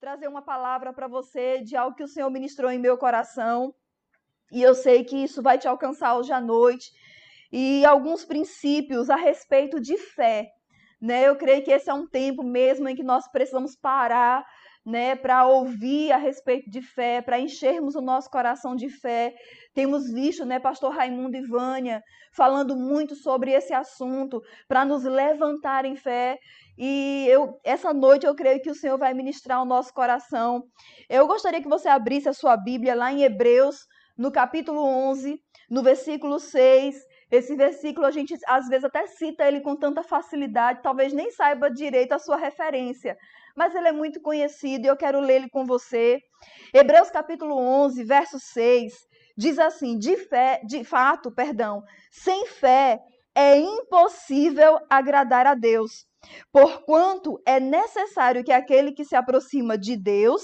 trazer uma palavra para você de algo que o Senhor ministrou em meu coração. E eu sei que isso vai te alcançar hoje à noite. E alguns princípios a respeito de fé. Né? Eu creio que esse é um tempo mesmo em que nós precisamos parar né, para ouvir a respeito de fé, para enchermos o nosso coração de fé. Temos visto, né, pastor Raimundo e Vânia falando muito sobre esse assunto, para nos levantar em fé. E eu, essa noite eu creio que o Senhor vai ministrar o nosso coração. Eu gostaria que você abrisse a sua Bíblia lá em Hebreus, no capítulo 11, no versículo 6. Esse versículo a gente às vezes até cita ele com tanta facilidade, talvez nem saiba direito a sua referência, mas ele é muito conhecido e eu quero ler ele com você. Hebreus capítulo 11, verso 6, diz assim: "De fé, de fato, perdão, sem fé é impossível agradar a Deus, porquanto é necessário que aquele que se aproxima de Deus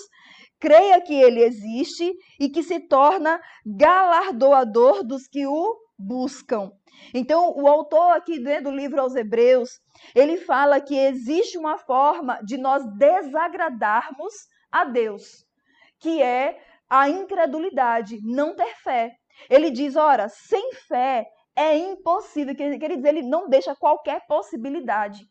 creia que ele existe e que se torna galardoador dos que o buscam. Então, o autor aqui né, do livro aos Hebreus, ele fala que existe uma forma de nós desagradarmos a Deus, que é a incredulidade, não ter fé. Ele diz, ora, sem fé é impossível, quer dizer, ele não deixa qualquer possibilidade.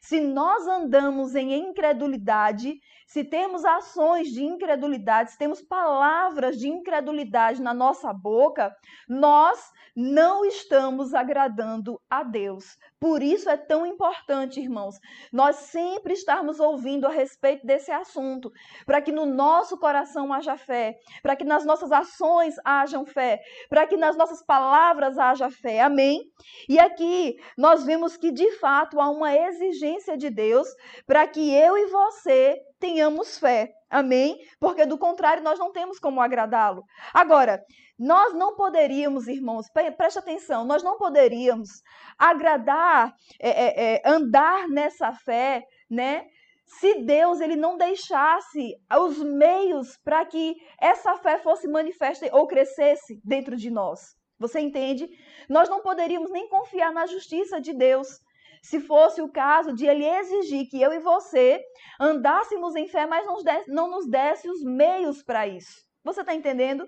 Se nós andamos em incredulidade, se temos ações de incredulidade, se temos palavras de incredulidade na nossa boca, nós não estamos agradando a Deus. Por isso é tão importante, irmãos, nós sempre estarmos ouvindo a respeito desse assunto, para que no nosso coração haja fé, para que nas nossas ações hajam fé, para que nas nossas palavras haja fé. Amém? E aqui nós vemos que de fato há uma exigência de Deus para que eu e você tenhamos fé. Amém? Porque do contrário, nós não temos como agradá-lo. Agora, nós não poderíamos, irmãos, preste atenção, nós não poderíamos agradar, é, é, é, andar nessa fé, né? Se Deus ele não deixasse os meios para que essa fé fosse manifesta ou crescesse dentro de nós. Você entende? Nós não poderíamos nem confiar na justiça de Deus se fosse o caso de ele exigir que eu e você andássemos em fé, mas não nos desse, os meios para isso. Você está entendendo?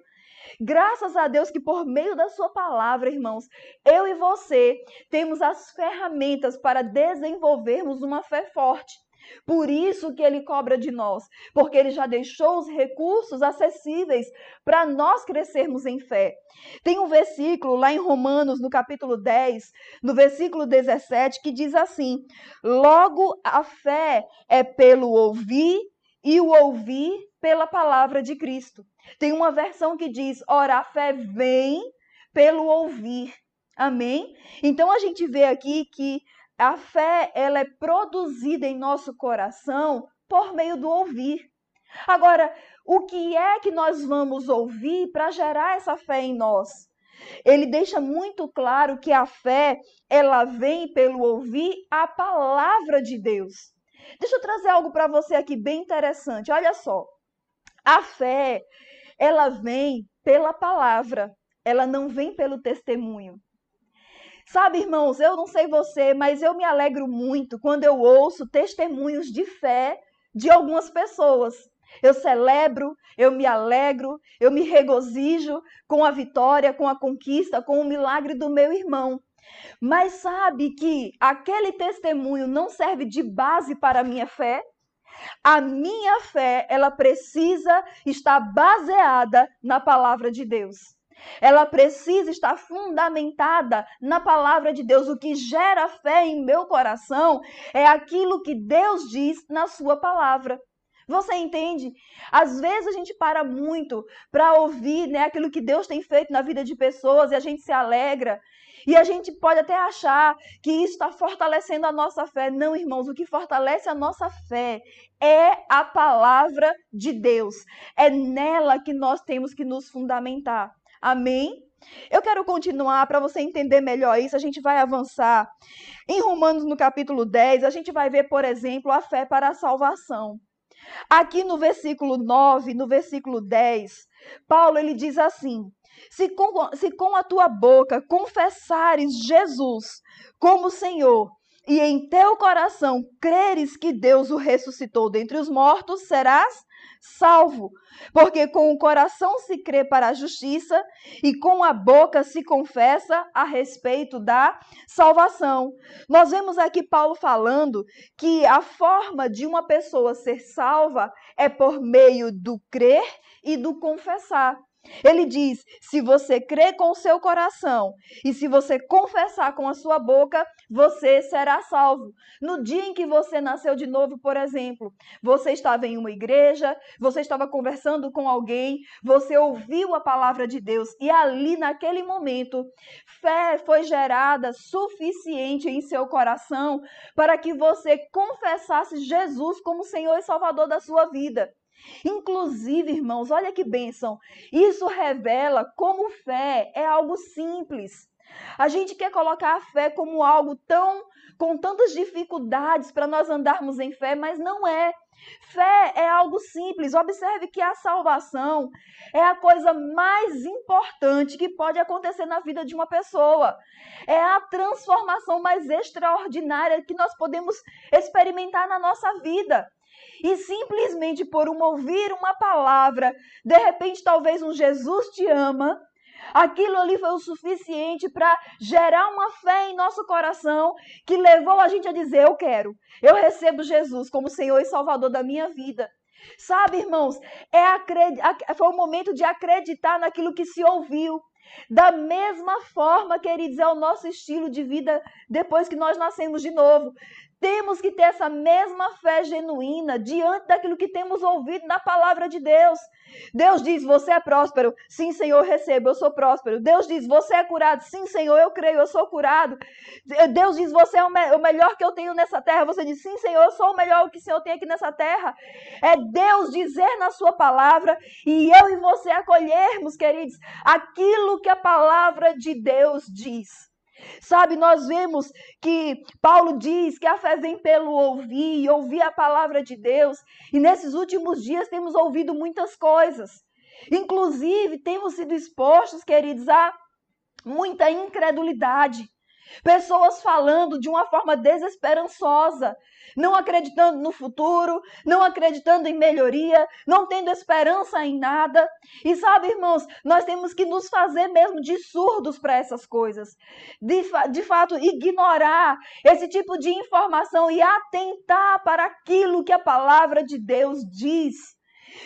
Graças a Deus que por meio da sua palavra, irmãos, eu e você temos as ferramentas para desenvolvermos uma fé forte. Por isso que ele cobra de nós, porque ele já deixou os recursos acessíveis para nós crescermos em fé. Tem um versículo lá em Romanos, no capítulo 10, no versículo 17, que diz assim: Logo a fé é pelo ouvir e o ouvir pela palavra de Cristo. Tem uma versão que diz: Ora, a fé vem pelo ouvir. Amém? Então a gente vê aqui que a fé, ela é produzida em nosso coração por meio do ouvir. Agora, o que é que nós vamos ouvir para gerar essa fé em nós? Ele deixa muito claro que a fé, ela vem pelo ouvir a palavra de Deus. Deixa eu trazer algo para você aqui bem interessante. Olha só. A fé, ela vem pela palavra, ela não vem pelo testemunho. Sabe, irmãos, eu não sei você, mas eu me alegro muito quando eu ouço testemunhos de fé de algumas pessoas. Eu celebro, eu me alegro, eu me regozijo com a vitória, com a conquista, com o milagre do meu irmão. Mas sabe que aquele testemunho não serve de base para a minha fé? A minha fé, ela precisa estar baseada na palavra de Deus. Ela precisa estar fundamentada na palavra de Deus. O que gera fé em meu coração é aquilo que Deus diz na sua palavra. Você entende? Às vezes a gente para muito para ouvir né, aquilo que Deus tem feito na vida de pessoas e a gente se alegra. E a gente pode até achar que isso está fortalecendo a nossa fé. Não, irmãos, o que fortalece a nossa fé é a palavra de Deus. É nela que nós temos que nos fundamentar. Amém? Eu quero continuar para você entender melhor isso, a gente vai avançar. Em Romanos, no capítulo 10, a gente vai ver, por exemplo, a fé para a salvação. Aqui no versículo 9, no versículo 10, Paulo ele diz assim: se com, se com a tua boca confessares Jesus como Senhor e em teu coração creres que Deus o ressuscitou dentre os mortos, serás salvo. Porque com o coração se crê para a justiça e com a boca se confessa a respeito da salvação. Nós vemos aqui Paulo falando que a forma de uma pessoa ser salva é por meio do crer e do confessar. Ele diz: se você crer com o seu coração e se você confessar com a sua boca, você será salvo. No dia em que você nasceu de novo, por exemplo, você estava em uma igreja, você estava conversando com alguém, você ouviu a palavra de Deus e ali, naquele momento, fé foi gerada suficiente em seu coração para que você confessasse Jesus como Senhor e Salvador da sua vida. Inclusive, irmãos, olha que bênção. Isso revela como fé é algo simples. A gente quer colocar a fé como algo tão com tantas dificuldades para nós andarmos em fé, mas não é. Fé é algo simples. Observe que a salvação é a coisa mais importante que pode acontecer na vida de uma pessoa. É a transformação mais extraordinária que nós podemos experimentar na nossa vida e simplesmente por um ouvir uma palavra, de repente talvez um Jesus te ama, aquilo ali foi o suficiente para gerar uma fé em nosso coração que levou a gente a dizer: Eu quero, eu recebo Jesus como Senhor e Salvador da minha vida. Sabe, irmãos, é foi o momento de acreditar naquilo que se ouviu. Da mesma forma, queridos, é o nosso estilo de vida depois que nós nascemos de novo. Temos que ter essa mesma fé genuína diante daquilo que temos ouvido na palavra de Deus. Deus diz: Você é próspero. Sim, Senhor, recebo, eu sou próspero. Deus diz: Você é curado. Sim, Senhor, eu creio, eu sou curado. Deus diz: Você é o, me o melhor que eu tenho nessa terra. Você diz: Sim, Senhor, eu sou o melhor que o Senhor tem aqui nessa terra. É Deus dizer na Sua palavra e eu e você acolhermos, queridos, aquilo que a palavra de Deus diz. Sabe, nós vemos que Paulo diz que a fé vem pelo ouvir e ouvir a palavra de Deus. E nesses últimos dias temos ouvido muitas coisas. Inclusive, temos sido expostos, queridos, a muita incredulidade. Pessoas falando de uma forma desesperançosa, não acreditando no futuro, não acreditando em melhoria, não tendo esperança em nada. E sabe, irmãos, nós temos que nos fazer mesmo de surdos para essas coisas. De, de fato, ignorar esse tipo de informação e atentar para aquilo que a palavra de Deus diz.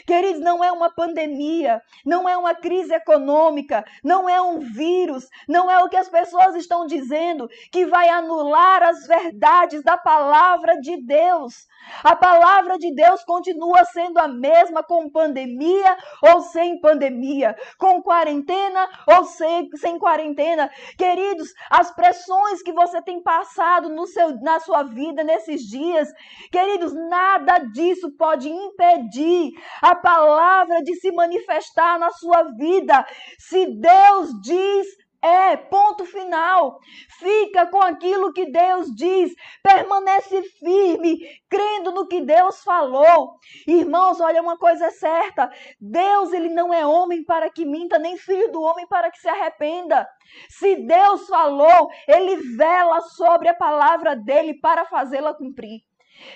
Queridos, não é uma pandemia, não é uma crise econômica, não é um vírus, não é o que as pessoas estão dizendo que vai anular as verdades da palavra de Deus. A palavra de Deus continua sendo a mesma com pandemia ou sem pandemia, com quarentena ou sem, sem quarentena. Queridos, as pressões que você tem passado no seu, na sua vida nesses dias, queridos, nada disso pode impedir a palavra de se manifestar na sua vida. Se Deus diz, é, ponto final. Fica com aquilo que Deus diz. Permanece firme, crendo no que Deus falou. Irmãos, olha uma coisa certa. Deus, ele não é homem para que minta, nem filho do homem para que se arrependa. Se Deus falou, ele vela sobre a palavra dele para fazê-la cumprir.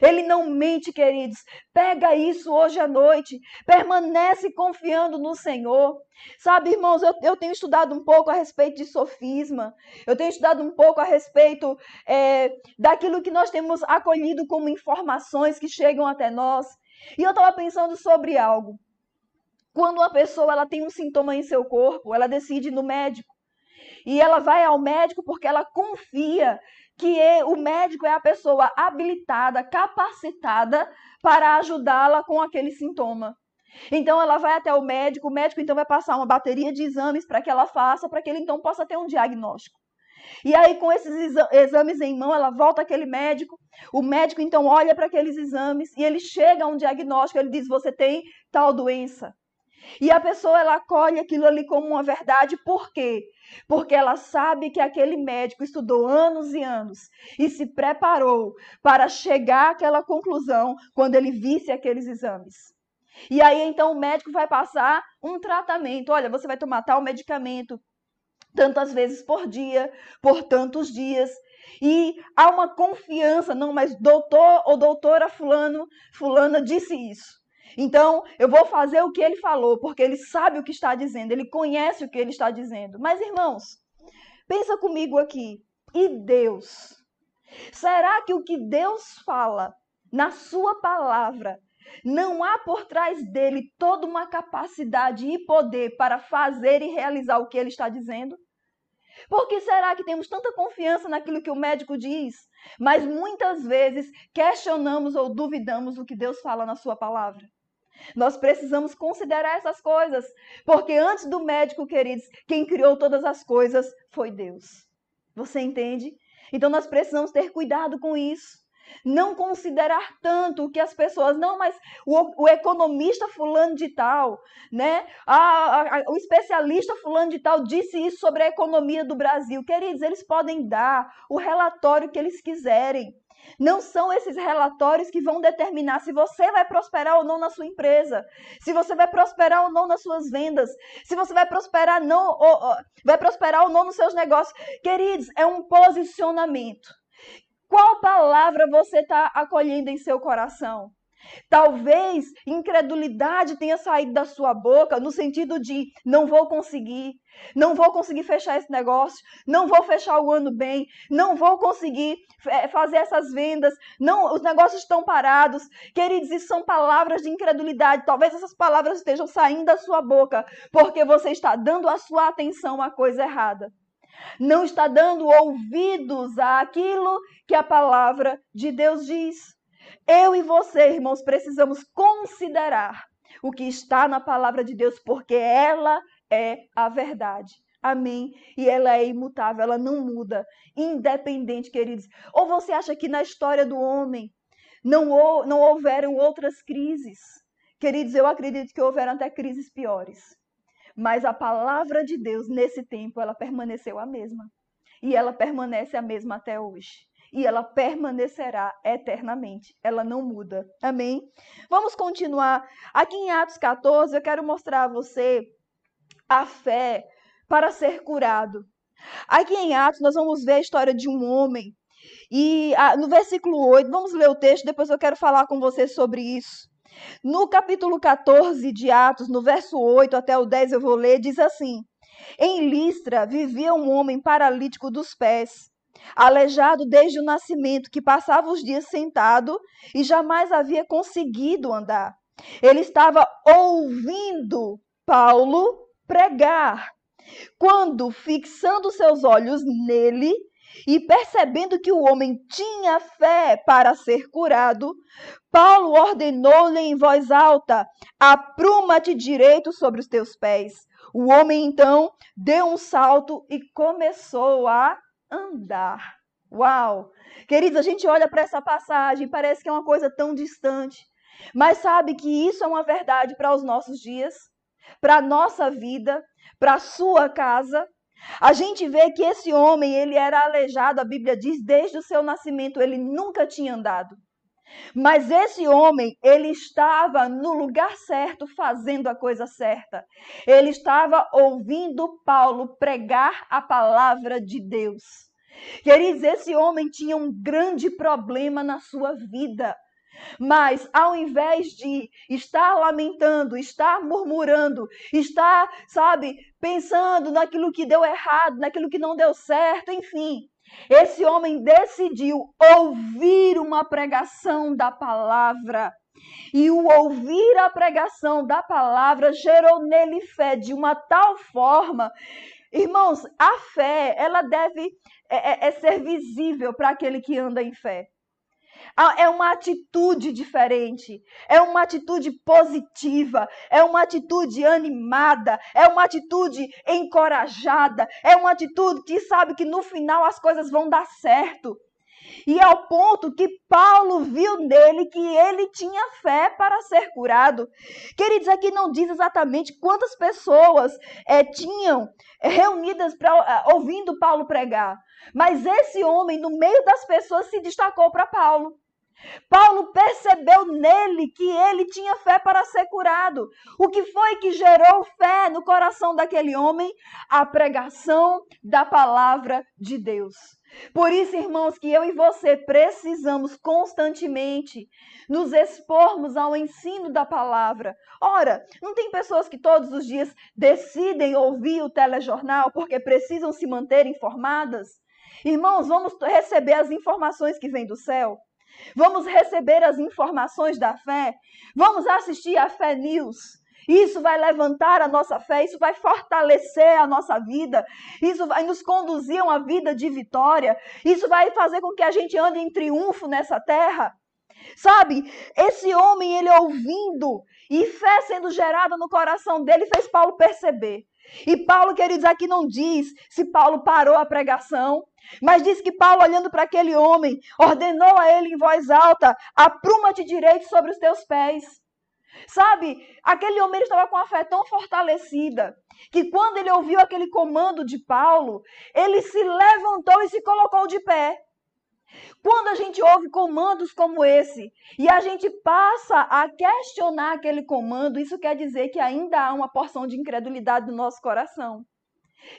Ele não mente, queridos. Pega isso hoje à noite. Permanece confiando no Senhor. Sabe, irmãos, eu, eu tenho estudado um pouco a respeito de sofisma. Eu tenho estudado um pouco a respeito é, daquilo que nós temos acolhido como informações que chegam até nós. E eu estava pensando sobre algo. Quando uma pessoa ela tem um sintoma em seu corpo, ela decide ir no médico. E ela vai ao médico porque ela confia que é, o médico é a pessoa habilitada, capacitada para ajudá-la com aquele sintoma. Então ela vai até o médico, o médico então vai passar uma bateria de exames para que ela faça, para que ele então possa ter um diagnóstico. E aí, com esses exames em mão, ela volta àquele médico. O médico então olha para aqueles exames e ele chega a um diagnóstico. Ele diz: Você tem tal doença. E a pessoa ela acolhe aquilo ali como uma verdade, por quê? Porque ela sabe que aquele médico estudou anos e anos e se preparou para chegar àquela conclusão quando ele visse aqueles exames. E aí então o médico vai passar um tratamento. Olha, você vai tomar tal medicamento tantas vezes por dia, por tantos dias. e há uma confiança, não, mas doutor ou doutora fulano, fulana disse isso. Então, eu vou fazer o que ele falou, porque ele sabe o que está dizendo, ele conhece o que ele está dizendo. Mas, irmãos, pensa comigo aqui. E Deus? Será que o que Deus fala na sua palavra não há por trás dele toda uma capacidade e poder para fazer e realizar o que ele está dizendo? Por que será que temos tanta confiança naquilo que o médico diz, mas muitas vezes questionamos ou duvidamos o que Deus fala na sua palavra? Nós precisamos considerar essas coisas, porque antes do médico, queridos, quem criou todas as coisas foi Deus. Você entende? Então nós precisamos ter cuidado com isso. Não considerar tanto o que as pessoas, não, mas o, o economista fulano de tal, né? A, a, o especialista fulano de tal disse isso sobre a economia do Brasil. Queridos, eles podem dar o relatório que eles quiserem. Não são esses relatórios que vão determinar se você vai prosperar ou não na sua empresa, se você vai prosperar ou não nas suas vendas, se você vai prosperar não ou, ou, vai prosperar ou não nos seus negócios. Queridos, é um posicionamento. Qual palavra você está acolhendo em seu coração? Talvez incredulidade tenha saído da sua boca no sentido de não vou conseguir, não vou conseguir fechar esse negócio, não vou fechar o ano bem, não vou conseguir é, fazer essas vendas, não, os negócios estão parados. Queridos, isso são palavras de incredulidade. Talvez essas palavras estejam saindo da sua boca porque você está dando a sua atenção à coisa errada não está dando ouvidos àquilo que a palavra de Deus diz. Eu e você, irmãos, precisamos considerar o que está na palavra de Deus, porque ela é a verdade. Amém. E ela é imutável, ela não muda, independente, queridos. Ou você acha que na história do homem não, não houveram outras crises? Queridos, eu acredito que houveram até crises piores. Mas a palavra de Deus, nesse tempo, ela permaneceu a mesma. E ela permanece a mesma até hoje. E ela permanecerá eternamente. Ela não muda. Amém? Vamos continuar. Aqui em Atos 14, eu quero mostrar a você a fé para ser curado. Aqui em Atos, nós vamos ver a história de um homem. E ah, no versículo 8, vamos ler o texto, depois eu quero falar com você sobre isso. No capítulo 14 de Atos, no verso 8 até o 10 eu vou ler, diz assim: Em Listra vivia um homem paralítico dos pés, aleijado desde o nascimento, que passava os dias sentado e jamais havia conseguido andar. Ele estava ouvindo Paulo pregar. Quando, fixando seus olhos nele, e percebendo que o homem tinha fé para ser curado, Paulo ordenou-lhe em voz alta: Apruma-te direito sobre os teus pés. O homem então deu um salto e começou a andar. Uau! Queridos, a gente olha para essa passagem, parece que é uma coisa tão distante, mas sabe que isso é uma verdade para os nossos dias, para a nossa vida, para a sua casa. A gente vê que esse homem, ele era aleijado, a Bíblia diz, desde o seu nascimento, ele nunca tinha andado. Mas esse homem, ele estava no lugar certo, fazendo a coisa certa. Ele estava ouvindo Paulo pregar a palavra de Deus. Queridos, esse homem tinha um grande problema na sua vida. Mas ao invés de estar lamentando, estar murmurando, estar, sabe, pensando naquilo que deu errado, naquilo que não deu certo, enfim, esse homem decidiu ouvir uma pregação da palavra. E o ouvir a pregação da palavra gerou nele fé de uma tal forma. Irmãos, a fé, ela deve é, é, é ser visível para aquele que anda em fé. É uma atitude diferente, é uma atitude positiva, é uma atitude animada, é uma atitude encorajada, é uma atitude que sabe que no final as coisas vão dar certo. E ao ponto que Paulo viu nele que ele tinha fé para ser curado. Queridos, aqui não diz exatamente quantas pessoas é, tinham reunidas pra, uh, ouvindo Paulo pregar. Mas esse homem, no meio das pessoas, se destacou para Paulo. Paulo percebeu nele que ele tinha fé para ser curado. O que foi que gerou fé no coração daquele homem? A pregação da palavra de Deus. Por isso, irmãos, que eu e você precisamos constantemente nos expormos ao ensino da palavra. Ora, não tem pessoas que todos os dias decidem ouvir o telejornal porque precisam se manter informadas? Irmãos, vamos receber as informações que vêm do céu. Vamos receber as informações da fé. Vamos assistir a Fé News. Isso vai levantar a nossa fé, isso vai fortalecer a nossa vida, isso vai nos conduzir a uma vida de vitória, isso vai fazer com que a gente ande em triunfo nessa terra. Sabe, esse homem, ele ouvindo e fé sendo gerada no coração dele, fez Paulo perceber. E Paulo, queridos, aqui não diz se Paulo parou a pregação, mas diz que Paulo, olhando para aquele homem, ordenou a ele em voz alta: apruma-te direito sobre os teus pés. Sabe, aquele homem estava com a fé tão fortalecida que quando ele ouviu aquele comando de Paulo, ele se levantou e se colocou de pé. Quando a gente ouve comandos como esse e a gente passa a questionar aquele comando, isso quer dizer que ainda há uma porção de incredulidade no nosso coração.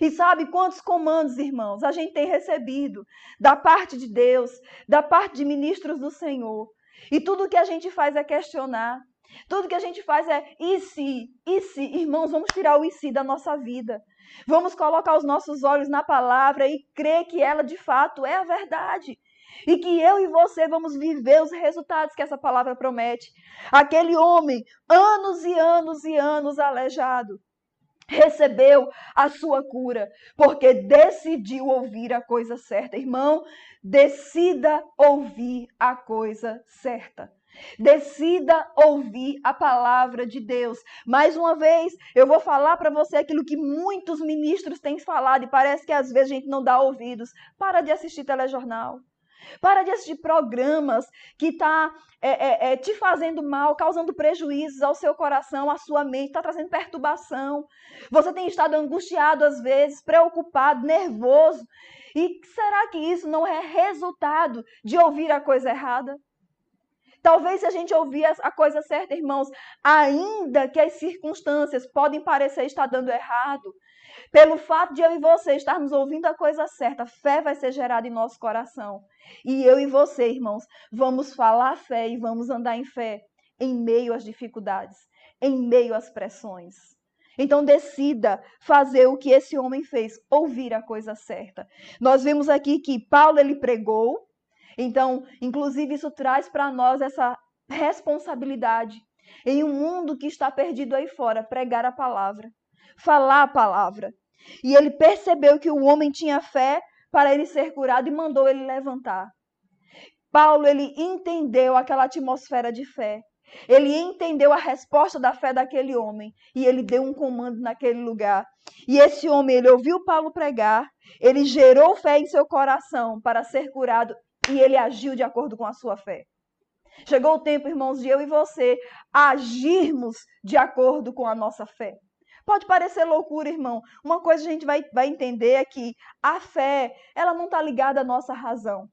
E sabe quantos comandos, irmãos, a gente tem recebido da parte de Deus, da parte de ministros do Senhor. E tudo que a gente faz é questionar. Tudo que a gente faz é e se, e se, irmãos, vamos tirar o e se da nossa vida. Vamos colocar os nossos olhos na palavra e crer que ela de fato é a verdade. E que eu e você vamos viver os resultados que essa palavra promete. Aquele homem, anos e anos e anos aleijado, recebeu a sua cura, porque decidiu ouvir a coisa certa. Irmão, decida ouvir a coisa certa. Decida ouvir a palavra de Deus. Mais uma vez, eu vou falar para você aquilo que muitos ministros têm falado e parece que às vezes a gente não dá ouvidos. Para de assistir telejornal. Para de assistir programas que está é, é, é, te fazendo mal, causando prejuízos ao seu coração, à sua mente, está trazendo perturbação. Você tem estado angustiado às vezes, preocupado, nervoso. E será que isso não é resultado de ouvir a coisa errada? Talvez se a gente ouvir a coisa certa, irmãos, ainda que as circunstâncias podem parecer estar dando errado, pelo fato de eu e você estarmos ouvindo a coisa certa, fé vai ser gerada em nosso coração. E eu e você, irmãos, vamos falar fé e vamos andar em fé em meio às dificuldades, em meio às pressões. Então decida fazer o que esse homem fez, ouvir a coisa certa. Nós vemos aqui que Paulo ele pregou, então, inclusive, isso traz para nós essa responsabilidade em um mundo que está perdido aí fora, pregar a palavra, falar a palavra. E ele percebeu que o homem tinha fé para ele ser curado e mandou ele levantar. Paulo, ele entendeu aquela atmosfera de fé. Ele entendeu a resposta da fé daquele homem e ele deu um comando naquele lugar. E esse homem, ele ouviu Paulo pregar, ele gerou fé em seu coração para ser curado e ele agiu de acordo com a sua fé. Chegou o tempo, irmãos, de eu e você agirmos de acordo com a nossa fé. Pode parecer loucura, irmão. Uma coisa a gente vai, vai entender é que a fé, ela não está ligada à nossa razão.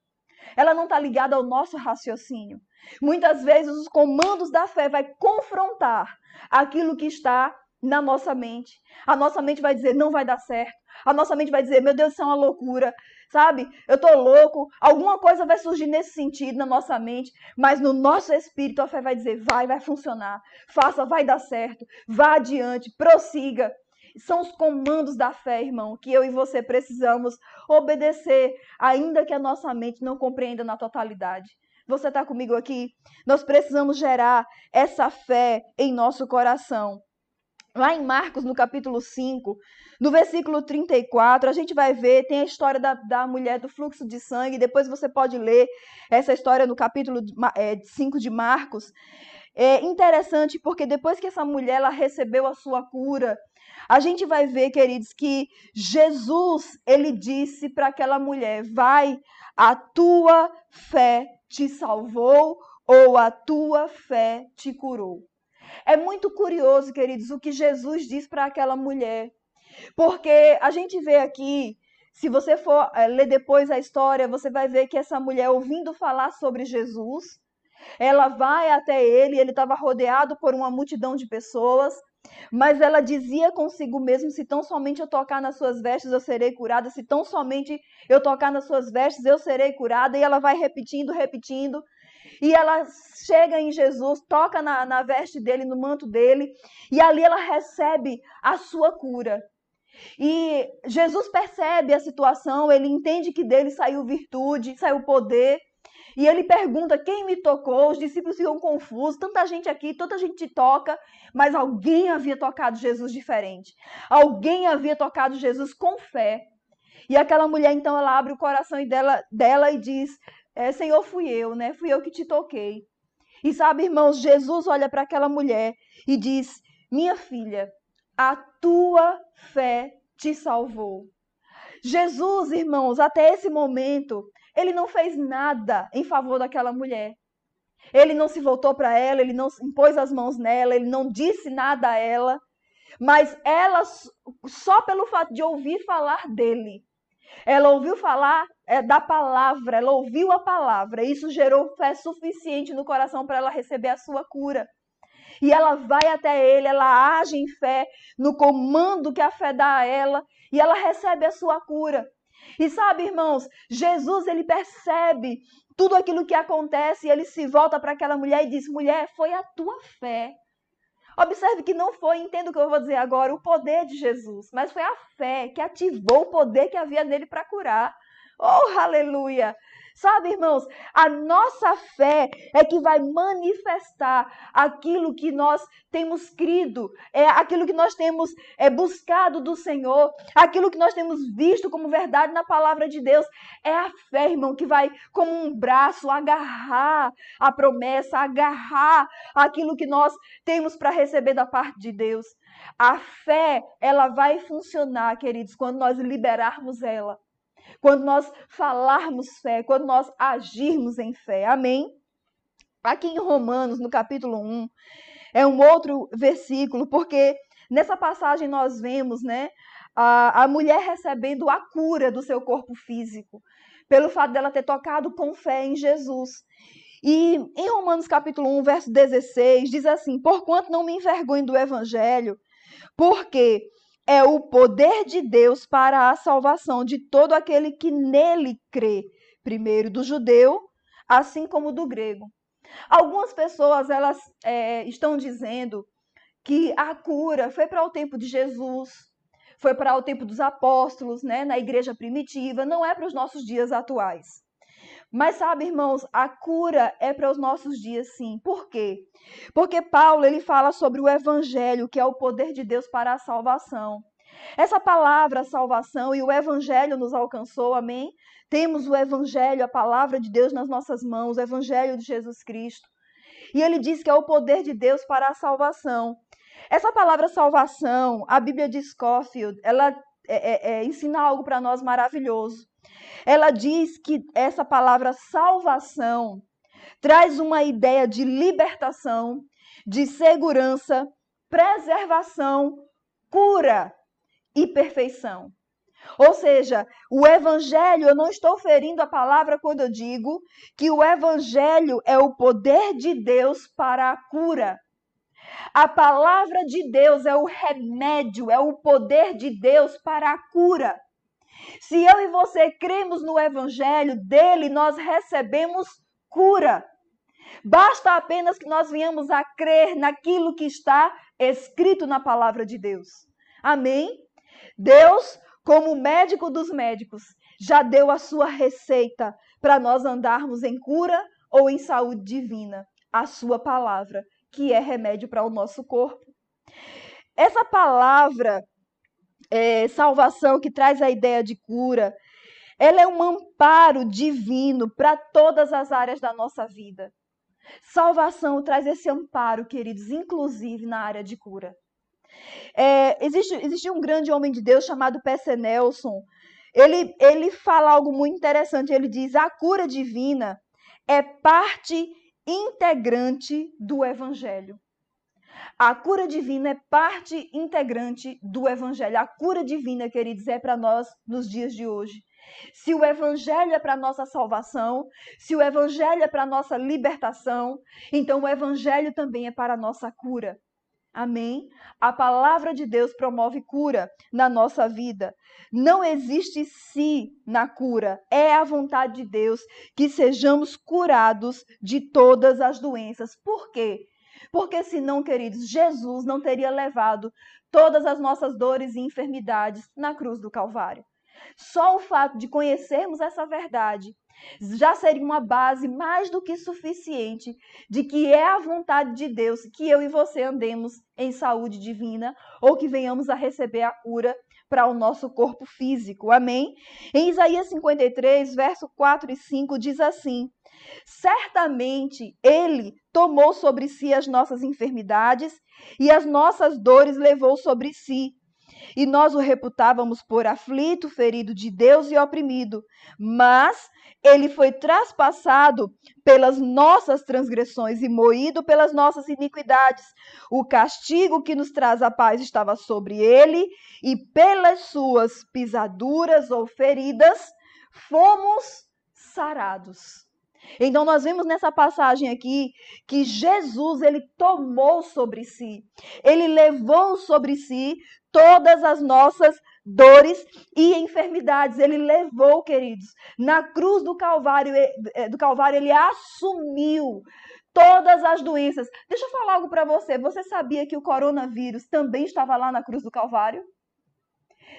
Ela não está ligada ao nosso raciocínio. Muitas vezes os comandos da fé vai confrontar aquilo que está na nossa mente. A nossa mente vai dizer, não vai dar certo. A nossa mente vai dizer, meu Deus, isso é uma loucura sabe? Eu tô louco. Alguma coisa vai surgir nesse sentido na nossa mente, mas no nosso espírito a fé vai dizer: vai, vai funcionar. Faça, vai dar certo. Vá adiante, prossiga. São os comandos da fé, irmão, que eu e você precisamos obedecer, ainda que a nossa mente não compreenda na totalidade. Você está comigo aqui? Nós precisamos gerar essa fé em nosso coração. Lá em Marcos, no capítulo 5, no versículo 34, a gente vai ver, tem a história da, da mulher do fluxo de sangue, depois você pode ler essa história no capítulo é, 5 de Marcos. É interessante porque depois que essa mulher ela recebeu a sua cura, a gente vai ver, queridos, que Jesus, ele disse para aquela mulher: "Vai, a tua fé te salvou ou a tua fé te curou". É muito curioso, queridos, o que Jesus diz para aquela mulher. Porque a gente vê aqui, se você for é, ler depois a história, você vai ver que essa mulher, ouvindo falar sobre Jesus, ela vai até ele, ele estava rodeado por uma multidão de pessoas. Mas ela dizia consigo mesmo: se tão somente eu tocar nas suas vestes, eu serei curada. Se tão somente eu tocar nas suas vestes, eu serei curada. E ela vai repetindo, repetindo. E ela chega em Jesus, toca na, na veste dele, no manto dele. E ali ela recebe a sua cura. E Jesus percebe a situação, ele entende que dele saiu virtude, saiu poder. E ele pergunta quem me tocou. Os discípulos ficam confusos. Tanta gente aqui, tanta gente toca, mas alguém havia tocado Jesus diferente. Alguém havia tocado Jesus com fé. E aquela mulher, então, ela abre o coração dela, dela e diz: é, Senhor, fui eu, né? Fui eu que te toquei. E sabe, irmãos, Jesus olha para aquela mulher e diz: Minha filha, a tua fé te salvou. Jesus, irmãos, até esse momento, ele não fez nada em favor daquela mulher. Ele não se voltou para ela, ele não impôs as mãos nela, ele não disse nada a ela. Mas ela, só pelo fato de ouvir falar dele, ela ouviu falar é, da palavra, ela ouviu a palavra. Isso gerou fé suficiente no coração para ela receber a sua cura. E ela vai até ele, ela age em fé, no comando que a fé dá a ela, e ela recebe a sua cura. E sabe, irmãos, Jesus ele percebe tudo aquilo que acontece e ele se volta para aquela mulher e diz: Mulher, foi a tua fé. Observe que não foi, entendo o que eu vou dizer agora, o poder de Jesus, mas foi a fé que ativou o poder que havia nele para curar. Oh, aleluia! Sabe, irmãos, a nossa fé é que vai manifestar aquilo que nós temos crido, é aquilo que nós temos é, buscado do Senhor, aquilo que nós temos visto como verdade na palavra de Deus. É a fé, irmão, que vai como um braço agarrar a promessa, agarrar aquilo que nós temos para receber da parte de Deus. A fé, ela vai funcionar, queridos, quando nós liberarmos ela quando nós falarmos fé, quando nós agirmos em fé. Amém? Aqui em Romanos, no capítulo 1, é um outro versículo, porque nessa passagem nós vemos, né, a, a mulher recebendo a cura do seu corpo físico, pelo fato dela ter tocado com fé em Jesus. E em Romanos capítulo 1, verso 16, diz assim: Porquanto não me envergonho do evangelho, porque é o poder de Deus para a salvação de todo aquele que nele crê, primeiro do judeu, assim como do grego. Algumas pessoas elas é, estão dizendo que a cura foi para o tempo de Jesus, foi para o tempo dos apóstolos, né, na igreja primitiva, não é para os nossos dias atuais. Mas sabe, irmãos, a cura é para os nossos dias, sim. Por quê? Porque Paulo ele fala sobre o evangelho, que é o poder de Deus para a salvação. Essa palavra salvação e o evangelho nos alcançou, amém? Temos o evangelho, a palavra de Deus nas nossas mãos, o evangelho de Jesus Cristo. E ele diz que é o poder de Deus para a salvação. Essa palavra salvação, a Bíblia de Scofield, ela é, é, é, ensina algo para nós maravilhoso. Ela diz que essa palavra salvação traz uma ideia de libertação, de segurança, preservação, cura e perfeição. Ou seja, o evangelho, eu não estou ferindo a palavra quando eu digo que o evangelho é o poder de Deus para a cura. A palavra de Deus é o remédio, é o poder de Deus para a cura. Se eu e você cremos no Evangelho, dele nós recebemos cura. Basta apenas que nós venhamos a crer naquilo que está escrito na palavra de Deus. Amém? Deus, como médico dos médicos, já deu a sua receita para nós andarmos em cura ou em saúde divina. A sua palavra, que é remédio para o nosso corpo. Essa palavra é, salvação, que traz a ideia de cura, ela é um amparo divino para todas as áreas da nossa vida. Salvação traz esse amparo, queridos, inclusive na área de cura. É, existe, existe um grande homem de Deus chamado P.C. Nelson. Ele, ele fala algo muito interessante. Ele diz: a cura divina é parte integrante do evangelho. A cura divina é parte integrante do evangelho. A cura divina, queridos, é para nós nos dias de hoje. Se o evangelho é para nossa salvação, se o evangelho é para nossa libertação, então o evangelho também é para nossa cura. Amém? A palavra de Deus promove cura na nossa vida. Não existe si na cura. É a vontade de Deus que sejamos curados de todas as doenças. Por quê? Porque senão, queridos, Jesus não teria levado todas as nossas dores e enfermidades na cruz do Calvário. Só o fato de conhecermos essa verdade já seria uma base mais do que suficiente de que é a vontade de Deus que eu e você andemos em saúde divina ou que venhamos a receber a cura para o nosso corpo físico. Amém? Em Isaías 53, verso 4 e 5 diz assim: Certamente ele tomou sobre si as nossas enfermidades e as nossas dores levou sobre si e nós o reputávamos por aflito, ferido de Deus e oprimido. Mas ele foi traspassado pelas nossas transgressões e moído pelas nossas iniquidades. O castigo que nos traz a paz estava sobre ele, e pelas suas pisaduras ou feridas fomos sarados. Então nós vemos nessa passagem aqui que Jesus ele tomou sobre si, ele levou sobre si todas as nossas dores e enfermidades. Ele levou, queridos, na cruz do Calvário, é, do Calvário ele assumiu todas as doenças. Deixa eu falar algo para você. Você sabia que o coronavírus também estava lá na cruz do Calvário?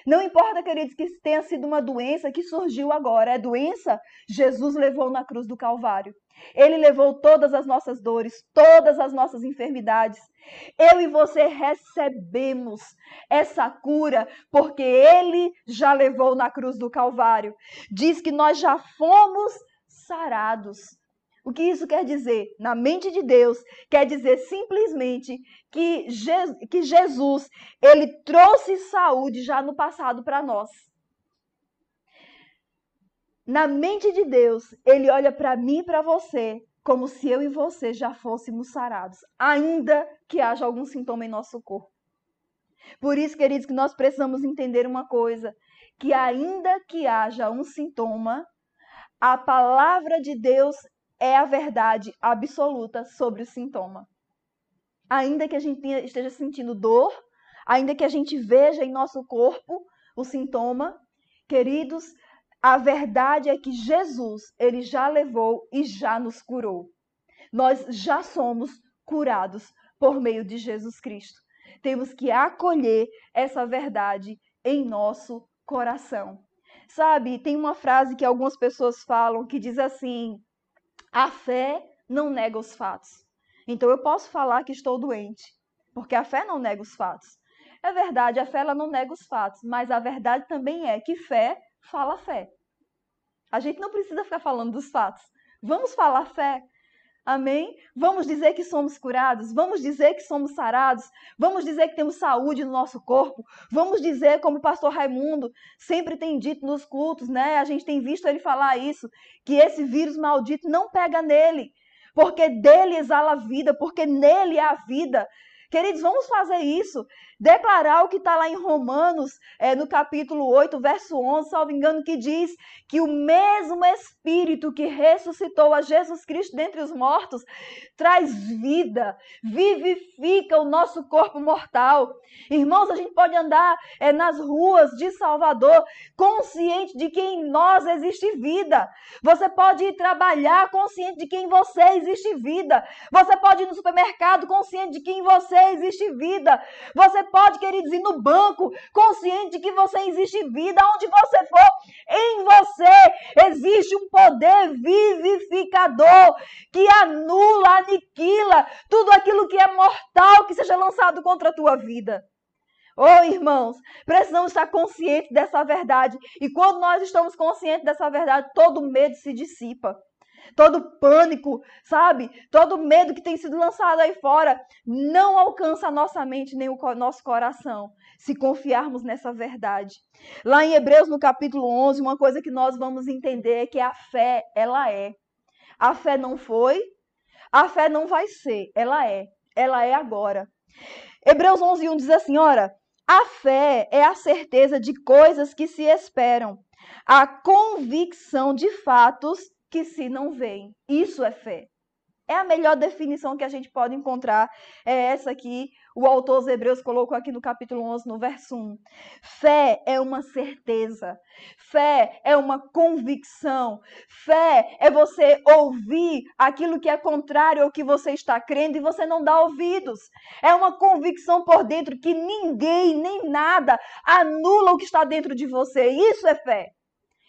Não importa, queridos, que tenha sido uma doença que surgiu agora, é doença, Jesus levou na cruz do Calvário. Ele levou todas as nossas dores, todas as nossas enfermidades. Eu e você recebemos essa cura porque ele já levou na cruz do Calvário. Diz que nós já fomos sarados. O que isso quer dizer? Na mente de Deus, quer dizer simplesmente que, Je que Jesus, ele trouxe saúde já no passado para nós. Na mente de Deus, ele olha para mim e para você como se eu e você já fôssemos sarados, ainda que haja algum sintoma em nosso corpo. Por isso, queridos, que nós precisamos entender uma coisa, que ainda que haja um sintoma, a palavra de Deus é a verdade absoluta sobre o sintoma. Ainda que a gente esteja sentindo dor, ainda que a gente veja em nosso corpo o sintoma, queridos, a verdade é que Jesus, ele já levou e já nos curou. Nós já somos curados por meio de Jesus Cristo. Temos que acolher essa verdade em nosso coração. Sabe, tem uma frase que algumas pessoas falam que diz assim: a fé não nega os fatos. Então eu posso falar que estou doente, porque a fé não nega os fatos. É verdade, a fé ela não nega os fatos, mas a verdade também é que fé fala fé. A gente não precisa ficar falando dos fatos. Vamos falar fé. Amém? Vamos dizer que somos curados, vamos dizer que somos sarados, vamos dizer que temos saúde no nosso corpo, vamos dizer, como o pastor Raimundo sempre tem dito nos cultos, né? A gente tem visto ele falar isso, que esse vírus maldito não pega nele, porque dele exala a vida, porque nele a vida. Queridos, vamos fazer isso. Declarar o que está lá em Romanos, é, no capítulo 8, verso 11, salvo engano, que diz que o mesmo Espírito que ressuscitou a Jesus Cristo dentre os mortos traz vida, vivifica o nosso corpo mortal. Irmãos, a gente pode andar é, nas ruas de Salvador consciente de que em nós existe vida. Você pode ir trabalhar consciente de que em você existe vida. Você pode ir no supermercado consciente de que em você existe vida. Você pode, queridos, ir no banco consciente de que você existe vida. Onde você for, em você existe um poder vivificador que anula, aniquila tudo aquilo que é mortal que seja lançado contra a tua vida. Oh, irmãos, precisamos estar conscientes dessa verdade. E quando nós estamos conscientes dessa verdade, todo medo se dissipa todo pânico, sabe? Todo medo que tem sido lançado aí fora não alcança a nossa mente nem o nosso coração, se confiarmos nessa verdade. Lá em Hebreus, no capítulo 11, uma coisa que nós vamos entender é que a fé, ela é. A fé não foi, a fé não vai ser, ela é. Ela é agora. Hebreus 11, 1 diz assim, ora, a fé é a certeza de coisas que se esperam, a convicção de fatos que se não veem. Isso é fé. É a melhor definição que a gente pode encontrar, é essa aqui. o autor dos Hebreus colocou aqui no capítulo 11, no verso 1. Fé é uma certeza, fé é uma convicção, fé é você ouvir aquilo que é contrário ao que você está crendo e você não dá ouvidos. É uma convicção por dentro que ninguém, nem nada anula o que está dentro de você. Isso é fé.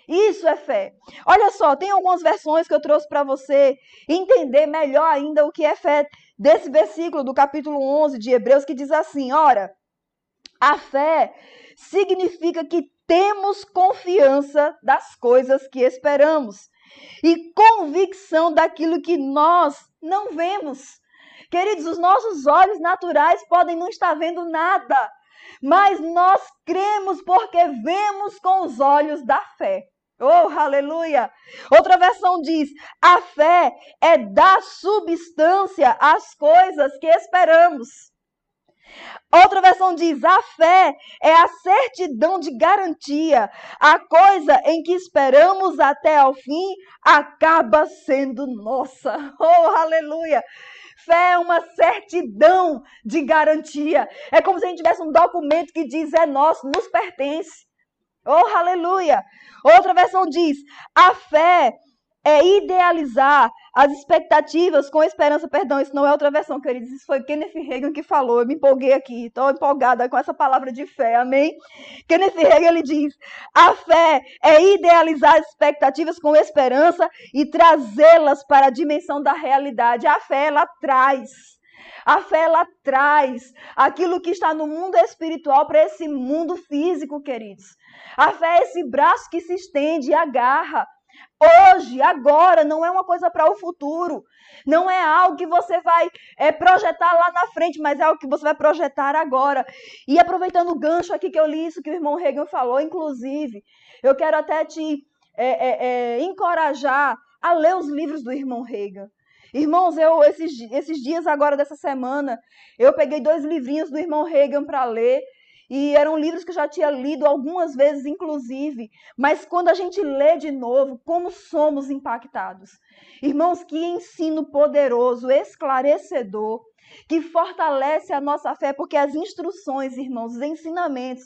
Isso é fé. Olha só, tem algumas versões que eu trouxe para você entender melhor ainda o que é fé desse versículo do capítulo 11 de Hebreus que diz assim: Ora, a fé significa que temos confiança das coisas que esperamos e convicção daquilo que nós não vemos. Queridos, os nossos olhos naturais podem não estar vendo nada, mas nós cremos porque vemos com os olhos da fé. Oh, aleluia! Outra versão diz: a fé é dar substância às coisas que esperamos. Outra versão diz: a fé é a certidão de garantia. A coisa em que esperamos até ao fim acaba sendo nossa. Oh, aleluia! Fé é uma certidão de garantia. É como se a gente tivesse um documento que diz é nosso, nos pertence. Oh, aleluia! Outra versão diz: a fé é idealizar as expectativas com esperança. Perdão, isso não é outra versão, queridos. Isso foi Kenneth Reagan que falou. Eu me empolguei aqui. Estou empolgada com essa palavra de fé. Amém? Kenneth Reagan ele diz: a fé é idealizar as expectativas com esperança e trazê-las para a dimensão da realidade. A fé ela traz. A fé ela traz aquilo que está no mundo espiritual para esse mundo físico, queridos. A fé é esse braço que se estende e agarra. Hoje, agora, não é uma coisa para o futuro. Não é algo que você vai é, projetar lá na frente, mas é algo que você vai projetar agora. E aproveitando o gancho aqui que eu li isso que o irmão Reagan falou, inclusive, eu quero até te é, é, é, encorajar a ler os livros do irmão Reagan. Irmãos, eu esses, esses dias agora dessa semana, eu peguei dois livrinhos do irmão Reagan para ler e eram livros que eu já tinha lido algumas vezes, inclusive. Mas quando a gente lê de novo, como somos impactados. Irmãos, que ensino poderoso, esclarecedor, que fortalece a nossa fé, porque as instruções, irmãos, os ensinamentos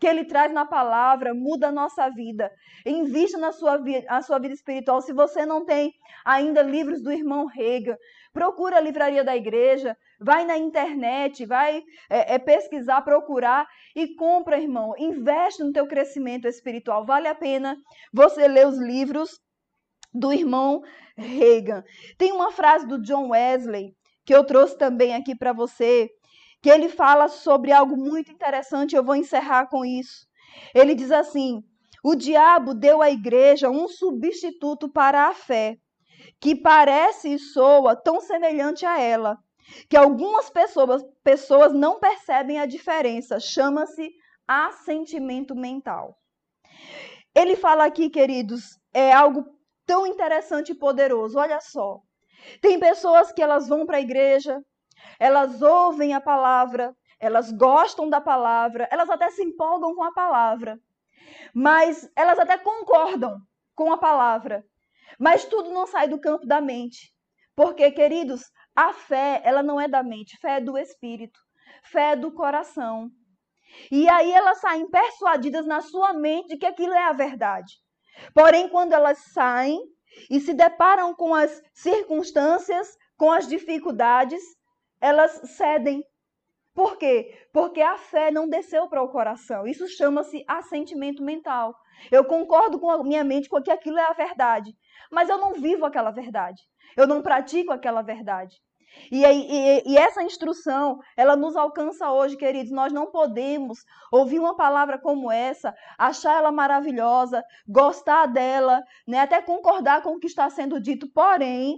que ele traz na palavra muda a nossa vida. Invista na sua, vida, na sua vida espiritual. Se você não tem ainda livros do irmão Rega, procura a livraria da igreja, vai na internet, vai é, é, pesquisar, procurar e compra, irmão. Investe no teu crescimento espiritual. Vale a pena você ler os livros do irmão Reagan. Tem uma frase do John Wesley que eu trouxe também aqui para você, que ele fala sobre algo muito interessante. Eu vou encerrar com isso. Ele diz assim: o diabo deu à igreja um substituto para a fé, que parece e soa tão semelhante a ela que algumas pessoas, pessoas não percebem a diferença. Chama-se assentimento mental. Ele fala aqui, queridos, é algo tão interessante e poderoso. Olha só. Tem pessoas que elas vão para a igreja, elas ouvem a palavra, elas gostam da palavra, elas até se empolgam com a palavra, mas elas até concordam com a palavra, mas tudo não sai do campo da mente. Porque, queridos, a fé, ela não é da mente, fé é do espírito, fé é do coração. E aí elas saem persuadidas na sua mente de que aquilo é a verdade. Porém, quando elas saem e se deparam com as circunstâncias, com as dificuldades, elas cedem. Por quê? Porque a fé não desceu para o coração. Isso chama-se assentimento mental. Eu concordo com a minha mente com que aquilo é a verdade, mas eu não vivo aquela verdade. Eu não pratico aquela verdade. E, e, e, essa instrução, ela nos alcança hoje, queridos. Nós não podemos ouvir uma palavra como essa, achar ela maravilhosa, gostar dela, né, até concordar com o que está sendo dito. Porém,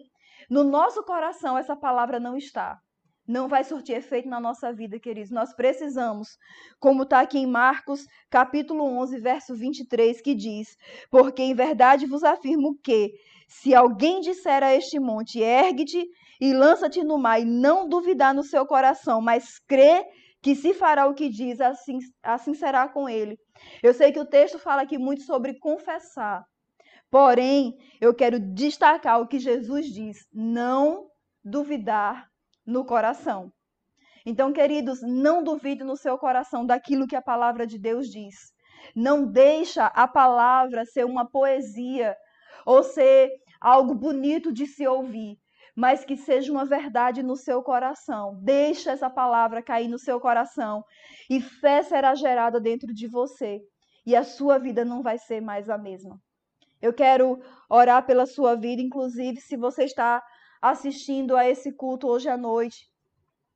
no nosso coração, essa palavra não está. Não vai surtir efeito na nossa vida, queridos. Nós precisamos, como está aqui em Marcos, capítulo 11, verso 23, que diz: Porque em verdade vos afirmo que, se alguém disser a este monte, ergue-te e lança-te no mar, e não duvidar no seu coração, mas crê que se fará o que diz, assim, assim será com ele. Eu sei que o texto fala aqui muito sobre confessar. Porém, eu quero destacar o que Jesus diz: não duvidar no coração. Então, queridos, não duvide no seu coração daquilo que a palavra de Deus diz. Não deixa a palavra ser uma poesia ou ser algo bonito de se ouvir, mas que seja uma verdade no seu coração. Deixa essa palavra cair no seu coração e fé será gerada dentro de você e a sua vida não vai ser mais a mesma. Eu quero orar pela sua vida, inclusive se você está assistindo a esse culto hoje à noite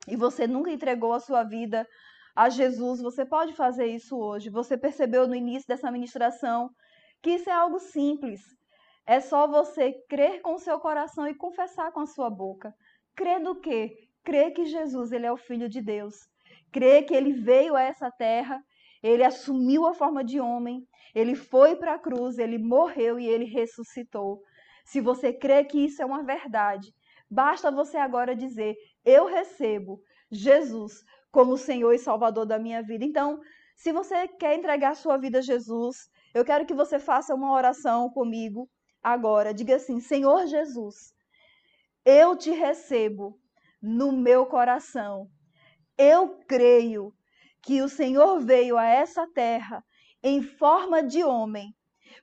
e você nunca entregou a sua vida a Jesus, você pode fazer isso hoje. Você percebeu no início dessa ministração que isso é algo simples. É só você crer com o seu coração e confessar com a sua boca. Crer do quê? Crer que Jesus ele é o Filho de Deus. Crer que ele veio a essa terra, ele assumiu a forma de homem, ele foi para a cruz, ele morreu e ele ressuscitou. Se você crê que isso é uma verdade, basta você agora dizer: Eu recebo Jesus como Senhor e Salvador da minha vida. Então, se você quer entregar sua vida a Jesus, eu quero que você faça uma oração comigo agora. Diga assim: Senhor Jesus, eu te recebo no meu coração. Eu creio que o Senhor veio a essa terra em forma de homem,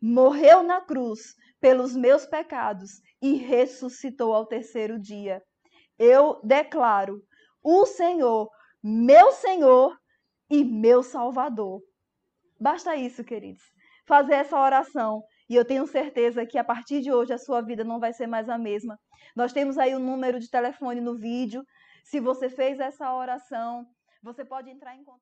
morreu na cruz pelos meus pecados e ressuscitou ao terceiro dia. Eu declaro o Senhor meu Senhor e meu Salvador. Basta isso, queridos. Fazer essa oração. E eu tenho certeza que a partir de hoje a sua vida não vai ser mais a mesma. Nós temos aí o um número de telefone no vídeo. Se você fez essa oração, você pode entrar em contato.